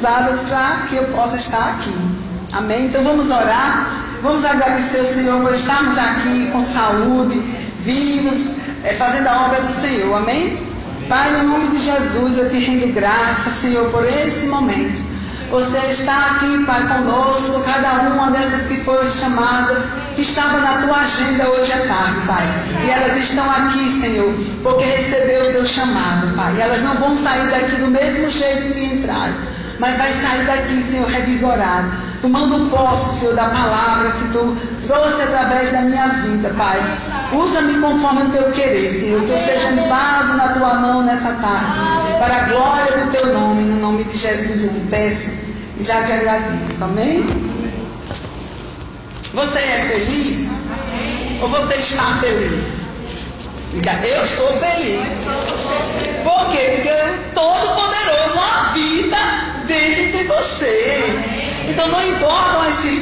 usadas para que eu possa estar aqui. Amém? Então vamos orar, vamos agradecer ao Senhor por estarmos aqui com saúde, vivos, é, fazendo a obra do Senhor. Amém? Pai, no nome de Jesus, eu te rendo graça, Senhor, por esse momento. Você está aqui, Pai, conosco, cada uma dessas que foram chamadas, que estavam na tua agenda hoje à tarde, Pai. E elas estão aqui, Senhor, porque recebeu o teu chamado, Pai. E elas não vão sair daqui do mesmo jeito que entraram, mas vai sair daqui, Senhor, revigorado, tomando posse, Senhor, da palavra que tu trouxe através da minha vida, Pai. Usa-me conforme o teu querer, Senhor, que eu seja um vaso na tua mão nessa tarde, para a glória do teu nome, no nome de Jesus eu te peço e já te agradeço, amém? Você é feliz? Ou você está feliz? Eu sou feliz. Por quê? Porque o Todo-Poderoso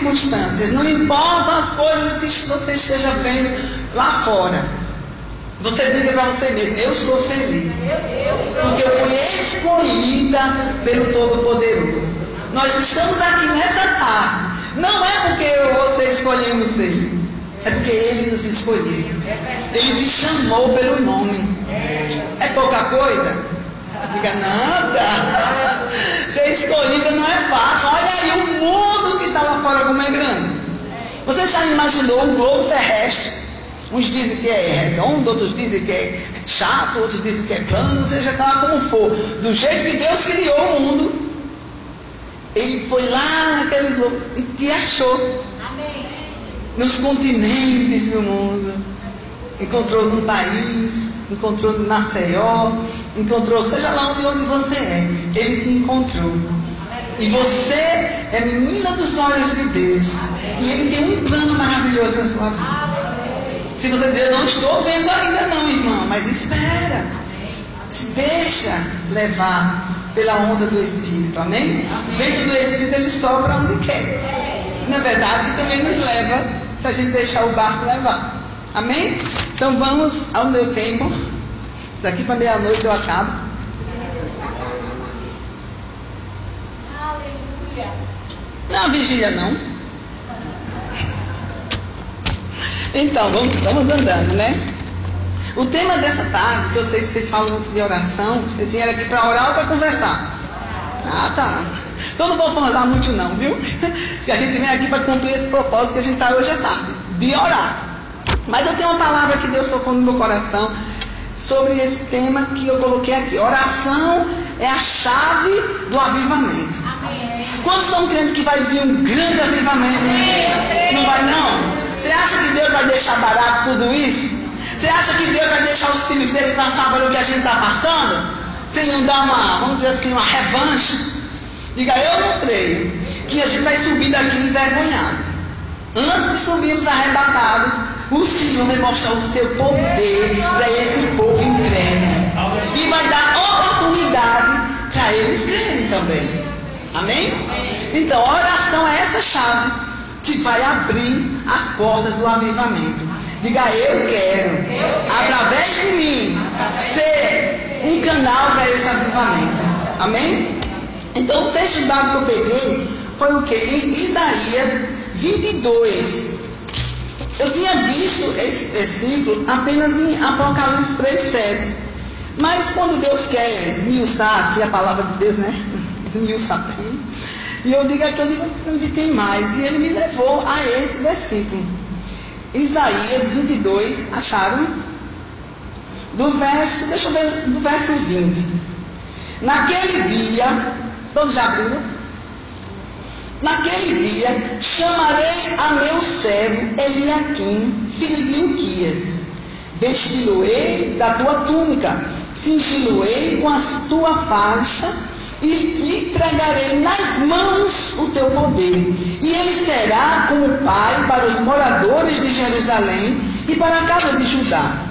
circunstâncias, não importam as coisas que você esteja vendo lá fora. Você diga para você mesmo, eu sou feliz. Porque eu fui escolhida pelo Todo-Poderoso. Nós estamos aqui nessa tarde. Não é porque eu ou você escolhemos ele. É porque ele nos escolheu. Ele te chamou pelo nome. É pouca coisa? Diga nada. Ser escolhida não é fácil. Olha aí o mundo que está lá fora como é grande. Você já imaginou o globo terrestre? Uns dizem que é redondo, outros dizem que é chato, outros dizem que é plano, seja lá como for. Do jeito que Deus criou o mundo, Ele foi lá naquele globo e te achou. Nos continentes do mundo. Encontrou num país, encontrou em Maceió, encontrou, seja lá onde, onde você é, Ele te encontrou. E você é menina dos olhos de Deus. E Ele tem um plano maravilhoso na sua vida. Se você dizer, não estou vendo ainda não, irmão, mas espera. Se deixa levar pela onda do Espírito, amém? O vento do Espírito ele sopra onde quer. Na verdade, também nos leva se a gente deixar o barco levar. Amém? Então vamos ao meu tempo. Daqui para meia-noite eu acabo. Aleluia. Não é vigília não. Então, vamos, vamos andando, né? O tema dessa tarde, que eu sei que vocês falam muito de oração, vocês vieram aqui para orar ou para conversar? Ah, tá. Então não vou falar muito não, viu? Porque a gente vem aqui para cumprir esse propósito que a gente está hoje à tarde, de orar. Mas eu tenho uma palavra que Deus tocou no meu coração sobre esse tema que eu coloquei aqui. Oração é a chave do avivamento. Quantos estão crendo que vai vir um grande avivamento? Não vai não? Você acha que Deus vai deixar barato tudo isso? Você acha que Deus vai deixar os filhos dele passar pelo que a gente está passando? Sem não dar uma, vamos dizer assim, uma revanche? Diga, eu não creio que a gente vai subir daqui envergonhado. Antes de subirmos arrebatados, o Senhor vai mostrar o seu poder para esse povo incrédulo. E vai dar oportunidade para eles crerem também. Amém? Então, a oração é essa chave que vai abrir as portas do avivamento. Diga, eu quero, através de mim, ser um canal para esse avivamento. Amém? Então, o texto básico que eu peguei foi o que? Isaías 22. Eu tinha visto esse versículo apenas em Apocalipse 3,7. Mas quando Deus quer esmiuçar aqui a palavra de Deus, né? Esmiuçar aqui. E eu digo aqui, eu digo, onde tem mais? E ele me levou a esse versículo. Isaías 22, acharam? Do verso, deixa eu ver, do verso 20. Naquele dia, todos já abriram? Naquele dia chamarei a meu servo Eliaquim, filho de Uquias. Vesti-lo-ei da tua túnica, cingi-lo-ei com a tua faixa e lhe entregarei nas mãos o teu poder. E ele será como pai para os moradores de Jerusalém e para a casa de Judá.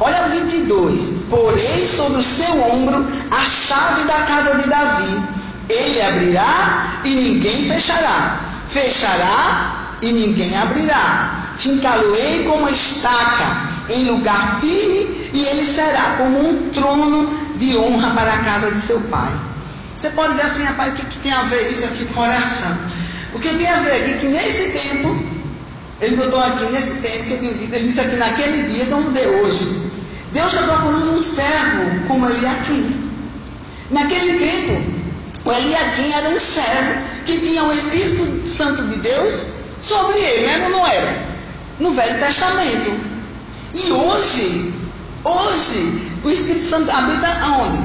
Olha 22. Porei sobre o seu ombro a chave da casa de Davi. Ele abrirá e ninguém fechará. Fechará e ninguém abrirá. Fincá-lo-ei como estaca em lugar firme e ele será como um trono de honra para a casa de seu pai. Você pode dizer assim, rapaz, o que, que tem a ver isso aqui com oração? O que tem a ver aqui é que nesse tempo, ele botou aqui, nesse tempo que eu dito, ele disse aqui naquele dia, então de hoje. Deus está procurando um servo como Eliakim. Naquele tempo, o Eliakim era um servo que tinha o Espírito Santo de Deus sobre ele, era ou não era? No Velho Testamento. E hoje, hoje, o Espírito Santo habita aonde?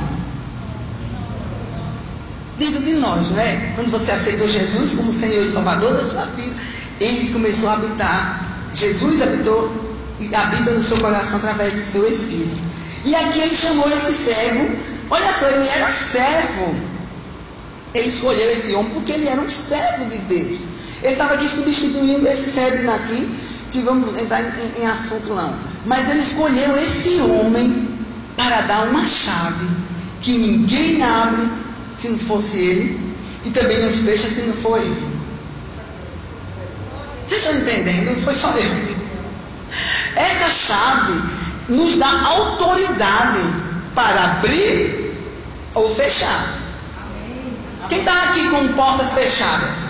Dentro de nós, não é? Quando você aceitou Jesus como Senhor e Salvador da sua vida, ele começou a habitar. Jesus habitou e habita no seu coração através do seu Espírito. E aqui ele chamou esse servo. Olha só, ele era servo. Ele escolheu esse homem porque ele era um servo de Deus. Ele estava aqui substituindo esse servo aqui, que vamos entrar em, em assunto não. Mas ele escolheu esse homem para dar uma chave que ninguém abre se não fosse ele, e também não fecha se não for ele. Vocês estão entendendo? Foi só eu. Essa chave nos dá autoridade para abrir ou fechar. Quem está aqui com portas fechadas?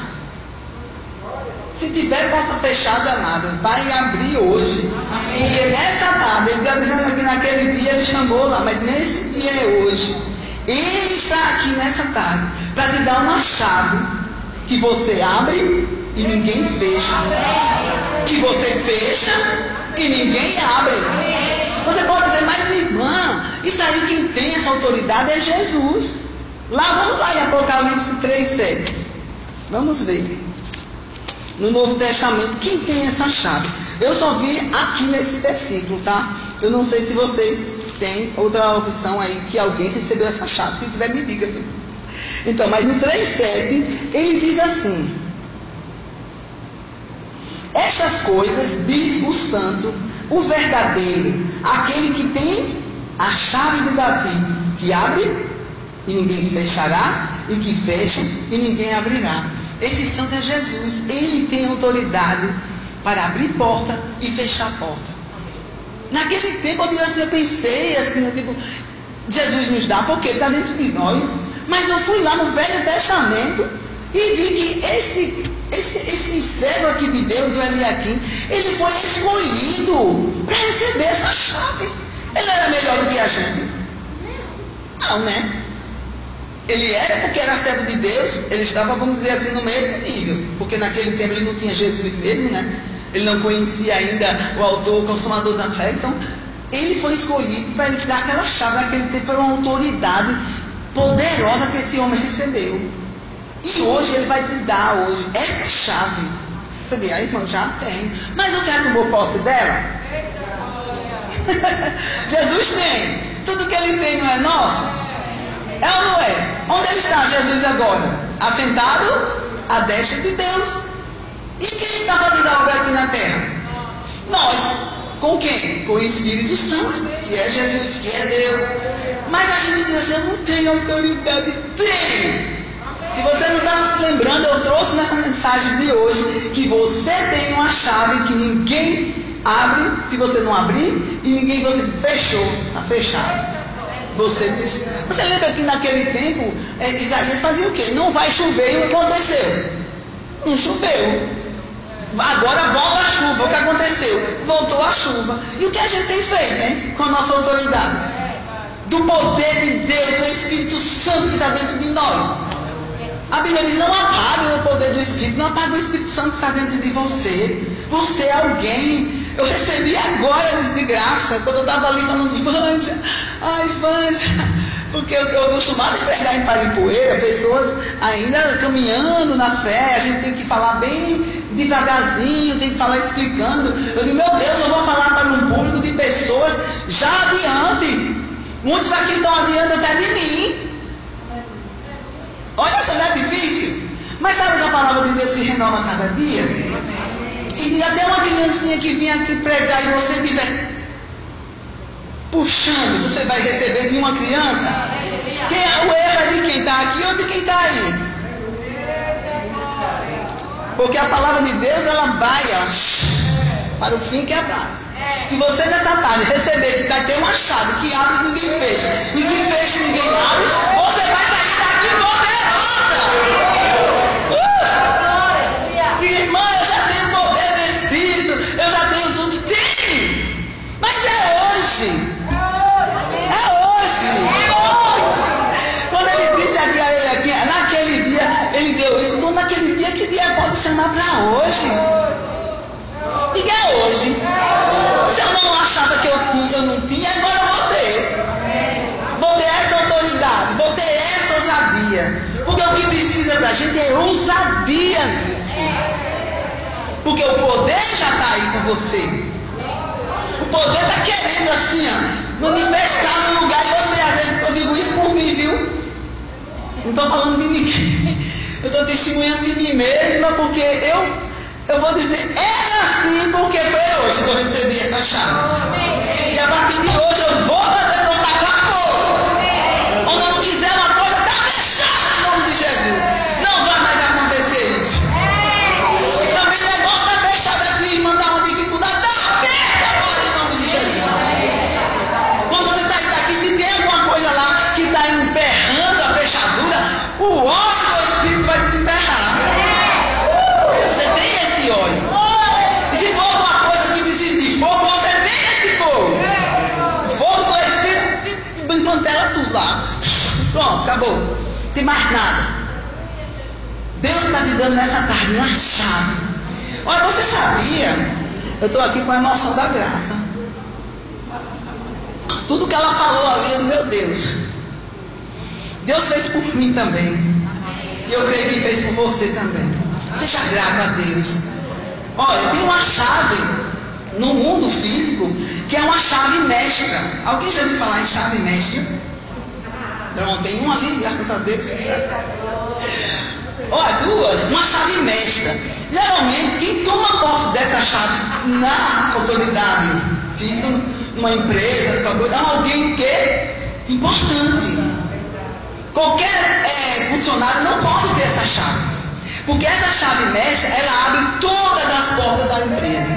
Se tiver porta fechada, nada. Vai abrir hoje. Porque nessa tarde, ele está dizendo que naquele dia ele chamou lá, mas nesse dia é hoje. Ele está aqui nessa tarde para te dar uma chave que você abre e ninguém fecha. Que você fecha e ninguém abre. Você pode dizer, mas irmã, isso aí quem tem essa autoridade é Jesus. Lá, vamos lá em Apocalipse 3,7. Vamos ver. No Novo Testamento, quem tem essa chave? Eu só vi aqui nesse versículo, tá? Eu não sei se vocês têm outra opção aí que alguém recebeu essa chave. Se tiver, me diga. Então, mas no 3,7, ele diz assim: Estas coisas diz o santo, o verdadeiro, aquele que tem a chave de Davi, que abre e ninguém fechará, e que fecha e ninguém abrirá. Esse santo é Jesus. Ele tem autoridade para abrir porta e fechar porta. Naquele tempo assim, eu pensei assim, eu digo, Jesus nos dá porque ele está dentro de nós. Mas eu fui lá no Velho Testamento e vi que esse, esse, esse servo aqui de Deus, o Eliakim, ele foi escolhido para receber essa chave. Ele era melhor do que a gente? Não, né? Ele era porque era servo de Deus, ele estava, vamos dizer assim, no mesmo nível. Porque naquele tempo ele não tinha Jesus mesmo, né? Ele não conhecia ainda o autor, o consumador da fé. Então, ele foi escolhido para ele dar aquela chave. Naquele tempo foi uma autoridade poderosa que esse homem recebeu. E hoje ele vai te dar hoje essa chave. Você diz, ah, irmão, já tem. Mas você tomou posse dela? Jesus tem. Tudo que ele tem não é nosso? É ou não é? Onde ele está, Jesus, agora? Assentado à destra de Deus. E quem está fazendo a obra aqui na terra? Nós. Com quem? Com o Espírito Santo, que é Jesus, que é Deus. Mas a gente diz assim, eu não tenho autoridade. Tem! Se você não está se lembrando, eu trouxe nessa mensagem de hoje que você tem uma chave que ninguém abre se você não abrir e ninguém você fechou, está fechado. Você, você lembra que naquele tempo é, Isaías fazia o quê? Não vai chover e aconteceu? Não choveu. Agora volta a chuva. O que aconteceu? Voltou a chuva. E o que a gente tem feito, hein? Com a nossa autoridade? Do poder de Deus, do Espírito Santo que está dentro de nós. A Bíblia diz: não apague o poder do Espírito, não apague o Espírito Santo que está dentro de você. Você é alguém eu recebi agora de graça, quando eu estava ali falando Vanja. Ai, Vanja. Porque eu estou acostumado a pregar em Paripoeira, pessoas ainda caminhando na fé, a gente tem que falar bem devagarzinho, tem que falar explicando. Eu digo, meu Deus, eu vou falar para um público de pessoas já adiante. Muitos aqui estão adiante até de mim. Olha só, não é difícil? Mas sabe que a palavra de Deus se renova cada dia? E até uma criancinha que vinha aqui pregar e você estiver puxando, você vai receber de uma criança. Quem, é, o erro é de quem está aqui ou de quem está aí? Porque a palavra de Deus ela vai ó, para o fim que é a base. Se você nessa tarde receber que vai ter uma chave que abre e ninguém fecha, e que fecha e ninguém abre, você vai sair daqui poderosa. Pode chamar para hoje? Diga é hoje. Se eu não achava que eu tinha, eu não tinha, agora eu vou ter. Vou ter essa autoridade, vou ter essa ousadia. Porque o que precisa para a gente é ousadia no Espírito. Porque o poder já está aí com você. O poder está querendo assim, ó, manifestar no lugar. E você, às vezes, eu digo isso por mim, viu? Não estou falando de ninguém. Testemunhando de mim mesma, porque eu eu vou dizer, era assim porque foi hoje que eu recebi essa chave. E a partir de hoje Pronto, acabou. Não tem mais nada. Deus está te dando nessa tarde uma chave. Olha, você sabia? Eu estou aqui com a emoção da graça. Tudo que ela falou ali, meu Deus. Deus fez por mim também. E eu creio que fez por você também. Seja grato a Deus. Olha, tem uma chave no mundo físico que é uma chave mestra. Alguém já ouviu falar em chave mestra? Pronto, tem uma ali, graças a Deus. Olha, duas, uma chave mestra. Geralmente, quem toma posse dessa chave na autoridade física, numa empresa, coisa, é alguém que é importante. Qualquer é, funcionário não pode ter essa chave. Porque essa chave mestra, ela abre todas as portas da empresa.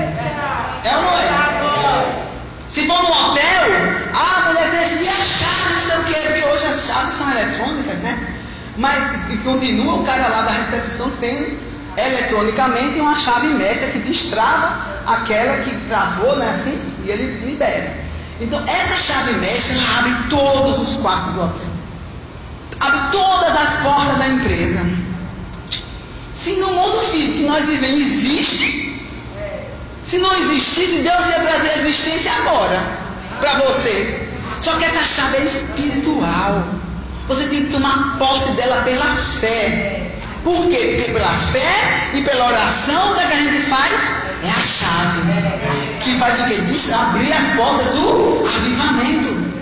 É ou não é? Se for num hotel, ah, mulher deixa e a chave, não sei o quê, porque hoje as chaves são eletrônicas, né? Mas e continua o cara lá da recepção tendo eletronicamente uma chave mestra que destrava aquela que travou, né? Assim, e ele libera. Então, essa chave mestra abre todos os quartos do hotel. Abre todas as portas da empresa. Se no mundo físico que nós vivemos existe, se não existisse, Deus ia trazer a existência agora para você. Só que essa chave é espiritual. Você tem que tomar posse dela pela fé. Por quê? Porque pela fé e pela oração, o que a gente faz? É a chave. Que faz o que? Diz abrir as portas do avivamento.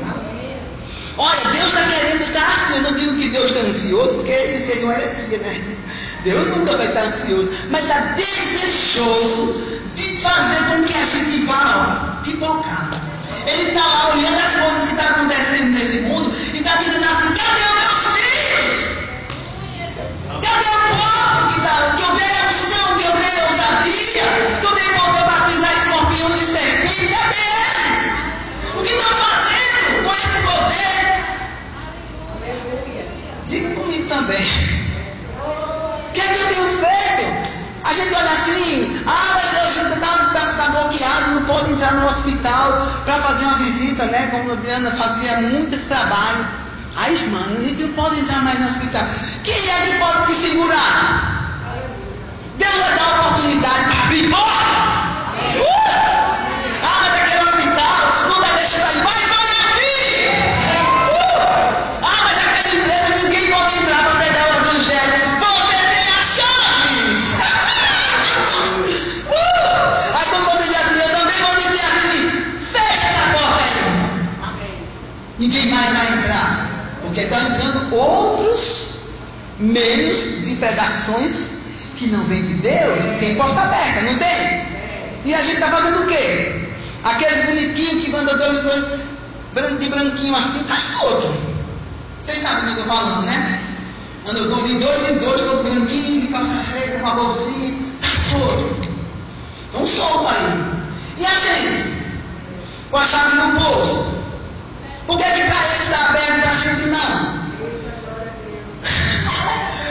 Olha, Deus está querendo estar assim. Eu não digo que Deus está ansioso, porque isso seria uma heresia, né? Deus nunca vai estar ansioso, mas está desejoso de fazer com que a gente vá ó, pipocar. Ele está lá olhando as coisas que estão tá acontecendo nesse mundo e está dizendo assim: cadê os meus filhos? Cadê o povo que, tá, que eu dei hospital para fazer uma visita, né? Como a Adriana fazia muito esse trabalho. Ai, irmã, a gente não pode entrar mais no hospital. Quem é que pode te segurar? Deus vai dar oportunidade para. Mais vai entrar. Porque estão entrando outros meios de pregações que não vêm de Deus. Tem porta aberta, não tem? E a gente está fazendo o quê? Aqueles bonitinhos que andam dois, dois, de branquinho assim, tá solto. Vocês sabem o que eu estou falando, né? Anda de dois em dois, todo branquinho, de calça preta, com a bolsinha, tá solto. Estão solto aí. E a gente? Com a chave no bolso. Por que, que para eles está aberto e para a gente não?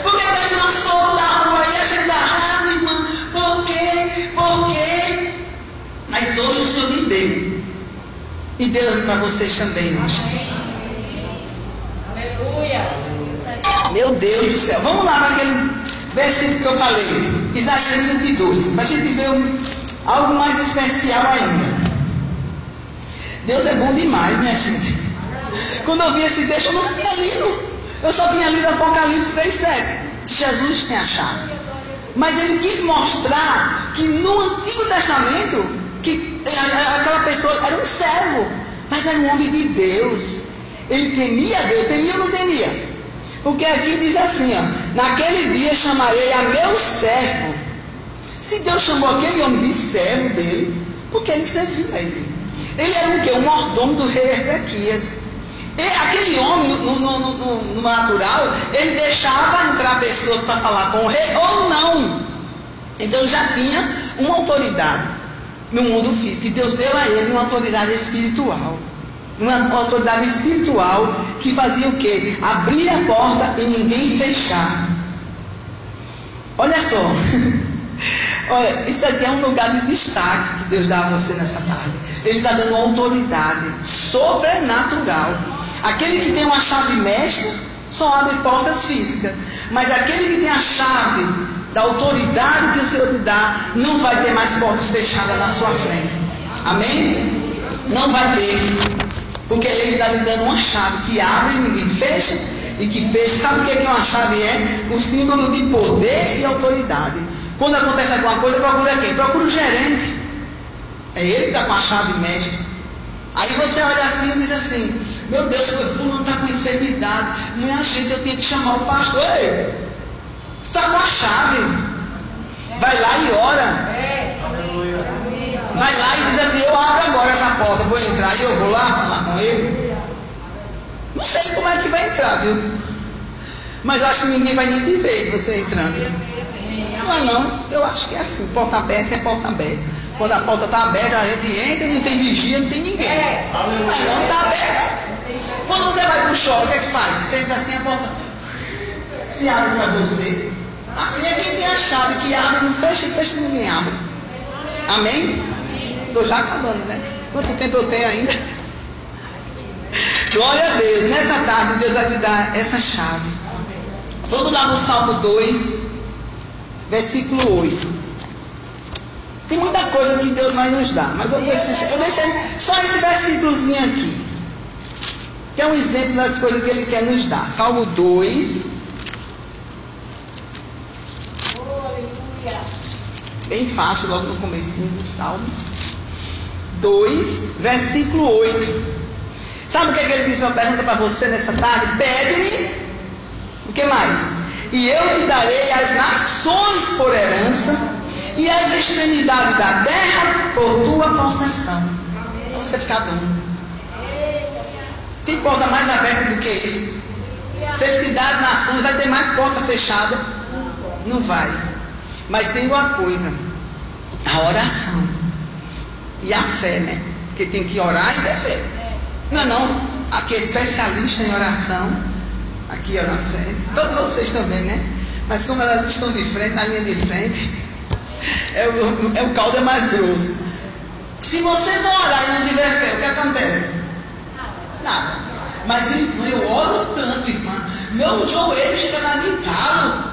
Por que, que a gente não solta a rua e a gente dá raiva, irmã? Por quê? Por quê? Mas hoje o Senhor me deu. E deu para vocês também hoje. Aleluia. Meu Deus do céu. Vamos lá para aquele versículo que eu falei. Isaías 22. Para a gente ver um, algo mais especial ainda. Deus é bom demais, minha gente. Quando eu vi esse texto, eu nunca tinha lido. Eu só tinha lido Apocalipse 3,7. Que Jesus tem a chave. Mas ele quis mostrar que no Antigo Testamento, que aquela pessoa era um servo, mas era um homem de Deus. Ele temia Deus, temia ou não temia? Porque aqui diz assim, ó, naquele dia chamarei a meu servo. Se Deus chamou aquele homem de servo dele, porque ele servia a ele. Ele era o quê? O mordomo do rei Ezequias. Aquele homem, no, no, no, no natural, ele deixava entrar pessoas para falar com o rei ou não. Então já tinha uma autoridade no mundo físico. E Deus deu a ele uma autoridade espiritual. Uma autoridade espiritual que fazia o quê? Abrir a porta e ninguém fechar. Olha só. Olha, isso aqui é um lugar de destaque que Deus dá a você nessa tarde. Ele está dando uma autoridade sobrenatural. Aquele que tem uma chave mestra só abre portas físicas. Mas aquele que tem a chave da autoridade que o Senhor te dá, não vai ter mais portas fechadas na sua frente. Amém? Não vai ter. Porque ele está lhe dando uma chave que abre e ninguém fecha. E que fecha. Sabe o que, é uma chave é? O símbolo de poder e autoridade. Quando acontece alguma coisa, procura quem? Procura o gerente. É ele que está com a chave mestre. Aí você olha assim e diz assim: Meu Deus, fulano está com enfermidade. Minha gente, eu tenho que chamar o pastor. Ei, tu está com a chave. Vai lá e ora. Vai lá e diz assim: Eu abro agora essa porta, vou entrar e eu vou lá falar com ele. Não sei como é que vai entrar, viu? Mas acho que ninguém vai nem te ver você entrando. Não é não, eu acho que é assim, porta aberta é porta aberta. Quando a porta está aberta, a gente entra, não tem vigia, não tem ninguém. Mas não está aberta. Quando você vai para o shopping, o que é que faz? Você entra assim, a porta se abre para você. Assim é quem tem a chave que abre, não fecha, e fecha ninguém abre. Amém? Estou já acabando, né? Quanto tempo eu tenho ainda? Glória a Deus. Nessa tarde, Deus vai te dar essa chave. Vamos lá no Salmo 2, versículo 8. Tem muita coisa que Deus vai nos dar, mas eu, preciso, eu deixei só esse versículozinho aqui, que é um exemplo das coisas que Ele quer nos dar. Salmo 2. Bem fácil, logo no comecinho dos Salmos. 2, versículo 8. Sabe o que, é que ele diz uma pergunta para você nessa tarde? Pede-me. O que mais? E eu te darei as nações por herança e as extremidades da terra por tua possessão. Para você ficar dono. Tem porta mais aberta do que isso? Se ele te dá as nações, vai ter mais porta fechada? Não vai. Mas tem uma coisa: a oração e a fé, né? Porque tem que orar e ter fé. Não é não? Aqui é especialista em oração. Aqui ó, na frente. Todos vocês também, né? Mas como elas estão de frente, na linha de frente, é o, é o caldo é mais grosso. Se você for orar e não tiver fé, o que acontece? Nada. Mas irmã, eu oro tanto, irmã. Meu joelho chega a de calo.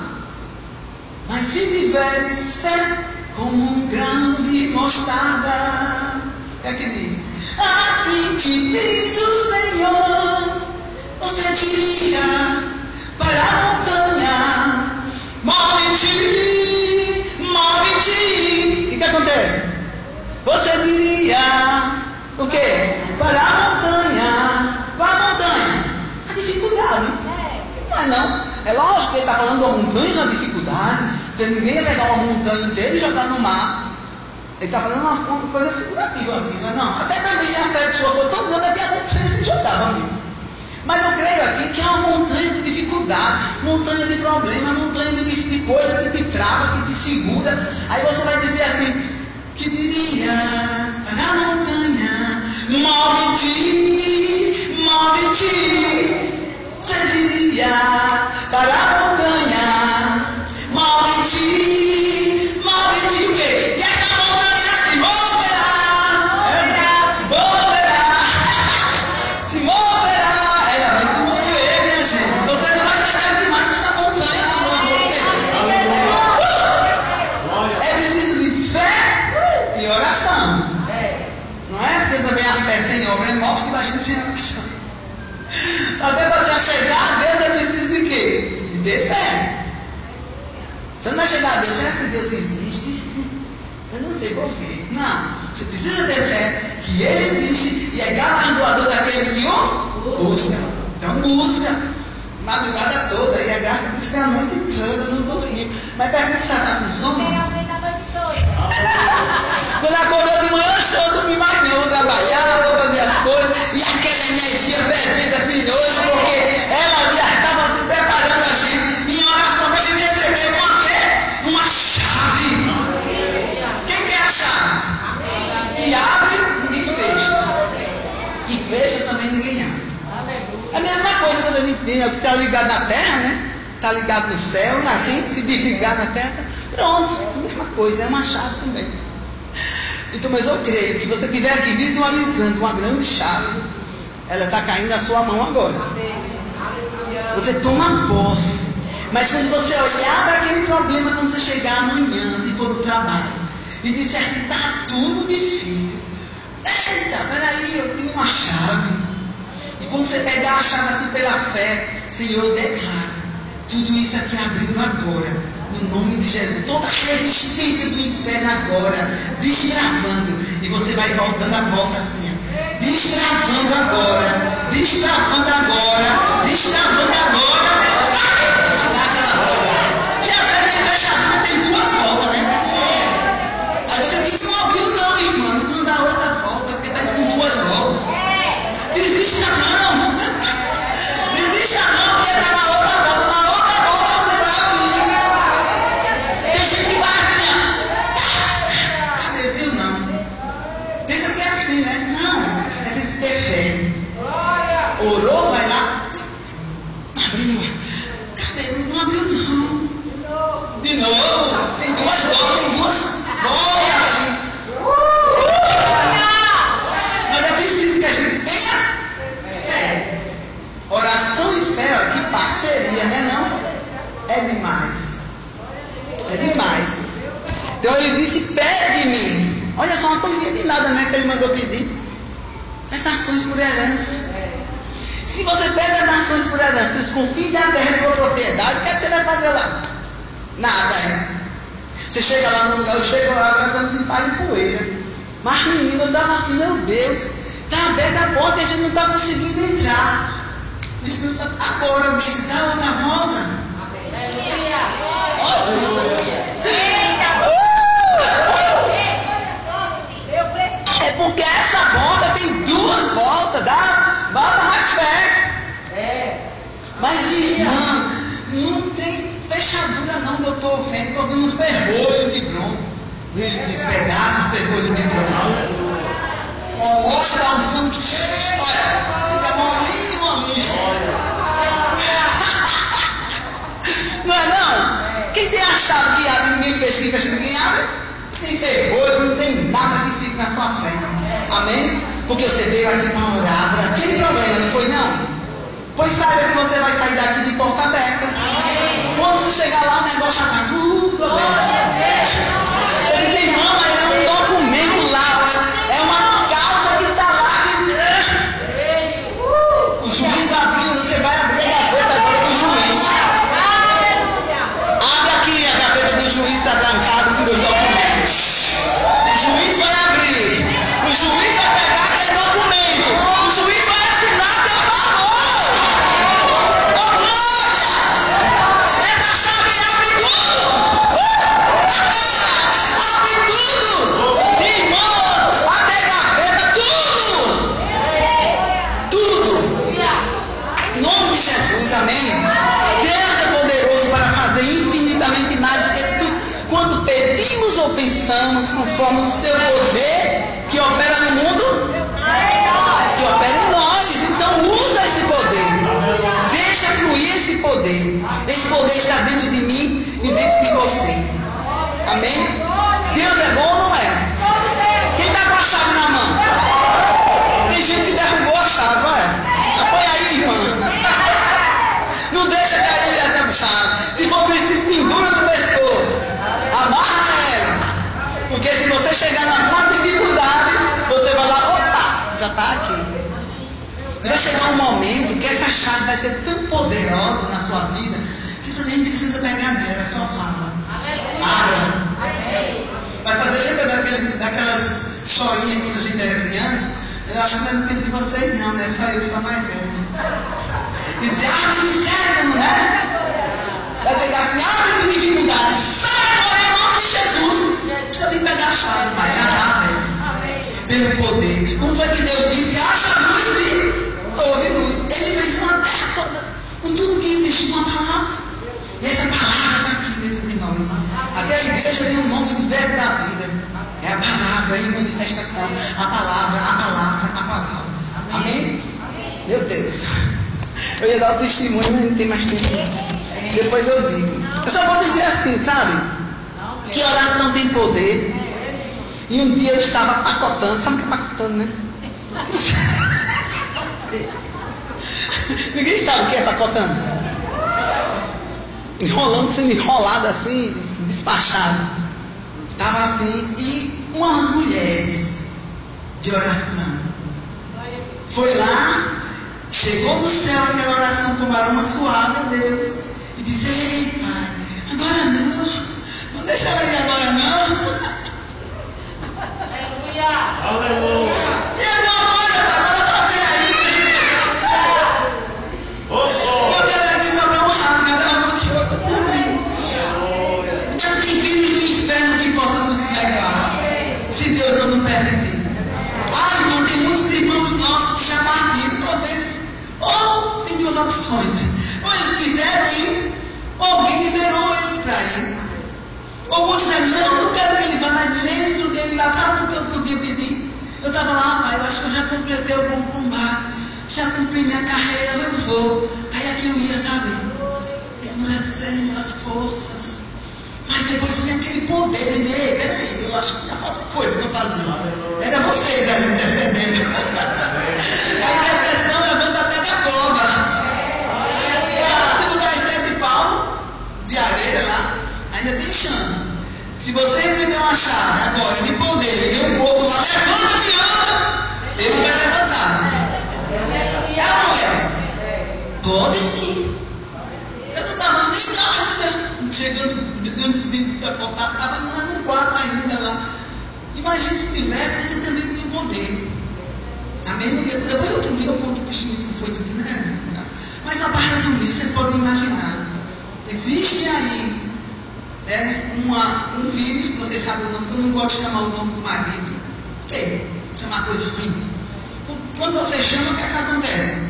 Mas se tiveres fé como um grão de mostarda, é que diz? Assim te diz o Senhor, você diria para a montanha, move-te, que, que acontece? Você diria o quê? Para a montanha. Qual a montanha? A dificuldade. Não é não. É lógico que ele está falando de uma montanha na dificuldade, porque ninguém ia pegar uma montanha inteira e jogar no mar. Ele está falando uma, uma, coisa figurativa aqui, mas não. Até também se a fé de sua for tão grande, até a montanha se jogava mesmo. Mas eu creio aqui que é uma montanha de dificuldade, montanha de problema, montanha de, de coisa que te trava, que te segura. Aí você vai dizer assim, Que dirias para a montanha? Move-te, move-te. Você diria para a montanha? Move-te, move-te. Vai chegar a Deus, será que Deus existe? Eu não sei, vou ver. Não. Você precisa ter fé que Ele existe e é galardoador daqueles que o buscam. Então busca. Madrugada toda, e a graça diz que a noite toda não dormiu. Mas pergunta se ela está com sono? Quando acordou de manhã, show, não dormi mais não, vou trabalhar, vou fazer as coisas, e aquela energia fervendo assim hoje, tem o que está ligado na terra, né? Está ligado no céu, assim, se desligar na terra, pronto, a mesma coisa, é uma chave também. Então, mas eu creio que você estiver aqui visualizando uma grande chave, ela está caindo na sua mão agora. Você toma posse. Mas quando você olhar para aquele problema, quando você chegar amanhã, se for no trabalho, e disser assim, está tudo difícil. Eita, peraí, eu tenho uma chave. E quando você pegar a chave assim pela fé, Senhor, eu declaro tudo isso aqui abrindo agora, no nome de Jesus. Toda resistência do inferno agora, destravando. E você vai voltando a volta assim. Destravando agora, destravando agora, destravando agora. Dá aquela volta. De mim. Olha só uma coisinha de nada, né? Que ele mandou pedir. As nações por herança. Se você pega as nações por herança, os confins da terra por propriedade, o que, é que você vai fazer lá? Nada, é. Você chega lá no lugar, eu chego lá, agora estamos em palha e poeira. Mas menino, eu estava assim, meu Deus, está aberta a porta e a gente não está conseguindo entrar. O Espírito Santo agora disse, dá outra volta. É Mas irmã, não tem fechadura não que eu estou vendo, estou vendo um ferrolho de bronze. Ele diz pedaço de ferrolho de bronze. O óleo da unção, olha, fica molinho, molinho. Não é não? Quem tem a chave que abre, ninguém fecha, quem fecha, ninguém abre. Tem ferrolho, não tem nada que fique na sua frente. Amém? Porque você veio aqui para orar por aquele problema, não foi não? Pois saiba que você vai sair daqui de porta aberta. Quando você chegar lá, o negócio já está tudo aberto. Você diz, irmão, mas chegar um momento que essa chave vai ser tão poderosa na sua vida que você nem precisa pegar nela, é só fala. Abra. Vai fazer, lembra daqueles, daquelas historinhas quando a gente era criança? Eu acho que não é do tempo de vocês não, né? Só eu que estou mais velho. E dizer, abre de sésamo, né? Vai chegar assim, abre de dificuldade, sai agora em nome de Jesus. Precisa nem pegar a chave, pai, já está aberto. Pelo poder. Como foi que Deus disse, haja luz e houve luz. Ele fez uma terra toda, com tudo que existe, uma palavra. E essa palavra está aqui dentro de nós. Até a igreja tem um nome do verbo da vida. É a palavra em manifestação. A palavra, a palavra, a palavra. Amém? Meu Deus. Eu ia dar o testemunho, mas não tem mais tempo. Depois eu digo. Eu só vou dizer assim, sabe? Que oração tem poder. E um dia eu estava pacotando. Sabe o que é pacotando, né? Ninguém sabe o que é pacotando. Enrolando, sendo enrolado assim, despachado. Estava assim, e umas mulheres de oração. Foi lá, chegou do céu aquela oração com aroma suave a Deus. E disse, ei pai, agora não, não deixa ela ir agora não. Aleluia. Tem opções. Ou eles quiseram ir, ou alguém liberou eles para ir. Ou muitos disseram, não, não quero que ele vá, mas dentro dele lá, sabe o que eu podia pedir? Eu estava lá, pai, eu acho que eu já completei o bom combate, já cumpri minha carreira, eu vou. Aí aquilo ia, sabe? Esmorecendo as forças. Mas depois vinha aquele poder de ver, peraí, eu acho que já falta coisa para fazer. Era vocês aí intercedendo. A intercessão levanta até da cova. Ah, se botar as sete palmos de areia lá, ainda tem chance. Se você receber uma chave agora de poder e o povo lá, levanta-se e anda, ele vai levantar. É ou não? Pode sim. Eu não estava nem lá ainda, chegando antes de capotar, estava no quarto ainda lá. Imagina se tivesse, você também tinha poder. Amém? Depois outro dia eu conto o testemunho que foi tudo, né? Mas só para resumir, vocês podem imaginar. Existe aí né, uma, um vírus, que vocês sabem o nome, que eu não gosto de chamar o nome do marido. Por quê? Chamar coisa ruim. Quando você chama, o que, é que acontece?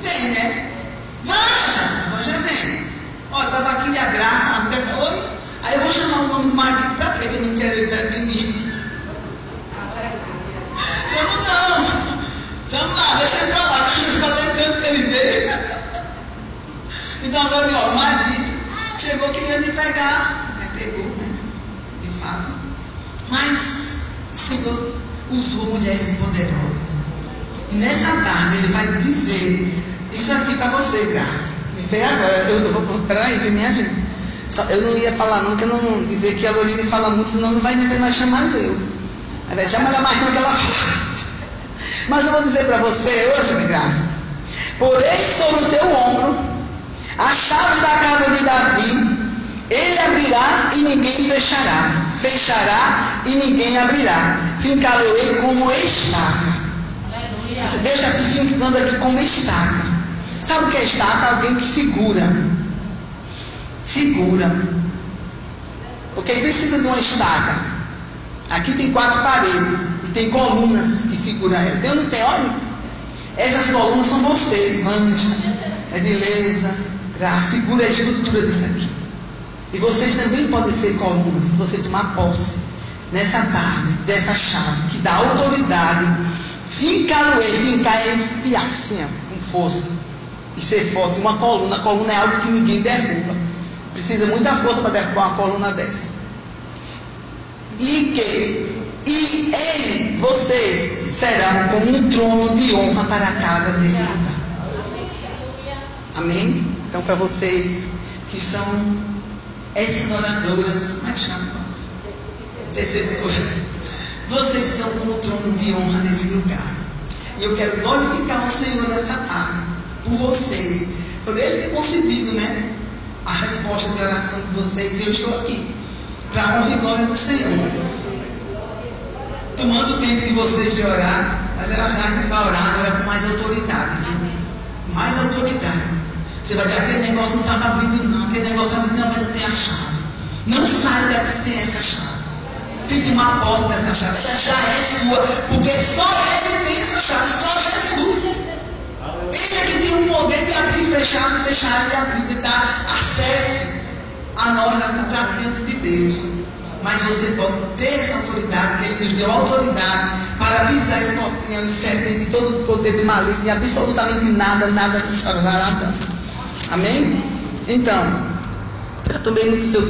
Vem, né? Vanja, Vanja vem. Ó, eu estava aqui a graça, a mulher falou, oi. Aí eu vou chamar o nome do marido para quê? Que eu não quero ele perto de mim. Chama não. Chama lá, deixa ele pra lá, que eu falei tanto que ele veio. Então agora eu digo, ó, o marido chegou, queria me pegar. Né? Pegou, né? De fato. Mas o Senhor usou mulheres poderosas. E nessa tarde ele vai dizer isso aqui para você, Graça. Me veio agora. Eu, vou. Peraí, minha gente. Só, eu não ia falar não, que eu não dizer que a Lorine fala muito, senão não vai dizer, vai chamar eu. Invés de chamar ela mais não que ela fala. Mas eu vou dizer para você hoje, minha graça. Porém sobre o teu ombro a chave da casa de Davi, ele abrirá e ninguém fechará. Fechará e ninguém abrirá. Fincá-lo-ei como estaca. Você deixa te fincando aqui como estaca. Sabe o que é estaca? Alguém que segura. Segura. Porque ele precisa de uma estaca. Aqui tem quatro paredes e tem colunas que seguram ela. Tem ou não tem? Olha. Essas colunas são vocês, Vanja, Edileuza, já segura a estrutura disso aqui. E vocês também podem ser colunas se você tomar posse nessa tarde dessa chave que dá autoridade. Fincar o eixo, fincar é enfiar assim, com força. E ser forte. Uma coluna, a coluna é algo que ninguém derruba. Precisa muita força para derrubar uma coluna dessa. E que e ele, vocês serão como um trono de honra para a casa desse lugar. Amém? Então, para vocês que são essas oradoras, como é que chama? Vocês são um trono de honra nesse lugar. E eu quero glorificar o Senhor nessa tarde por vocês. Por Ele ter concedido, né? A resposta de oração de vocês. E eu estou aqui para a honra e glória do Senhor. Tomando o tempo de vocês de orar, mas ela já gente vai orar agora com mais autoridade, viu? Mais autoridade. Você vai dizer, aquele negócio não estava abrindo, não. Aquele negócio vai dizer, não, mas eu tenho a chave. Não saia daqui sem essa chave. Sem tomar posse dessa chave. Ela já é sua, porque só Ele tem essa chave, só Jesus. Ele é que tem o poder de abrir e fechar, de fechar e abrir, de dar acesso a nós, assim, para diante de Deus. Mas você pode ter essa autoridade, que Ele nos deu autoridade para pisar escorpião e serpente, todo o poder do maligno, e absolutamente nada, nada nos causará dano. Amém? Então, eu também no seu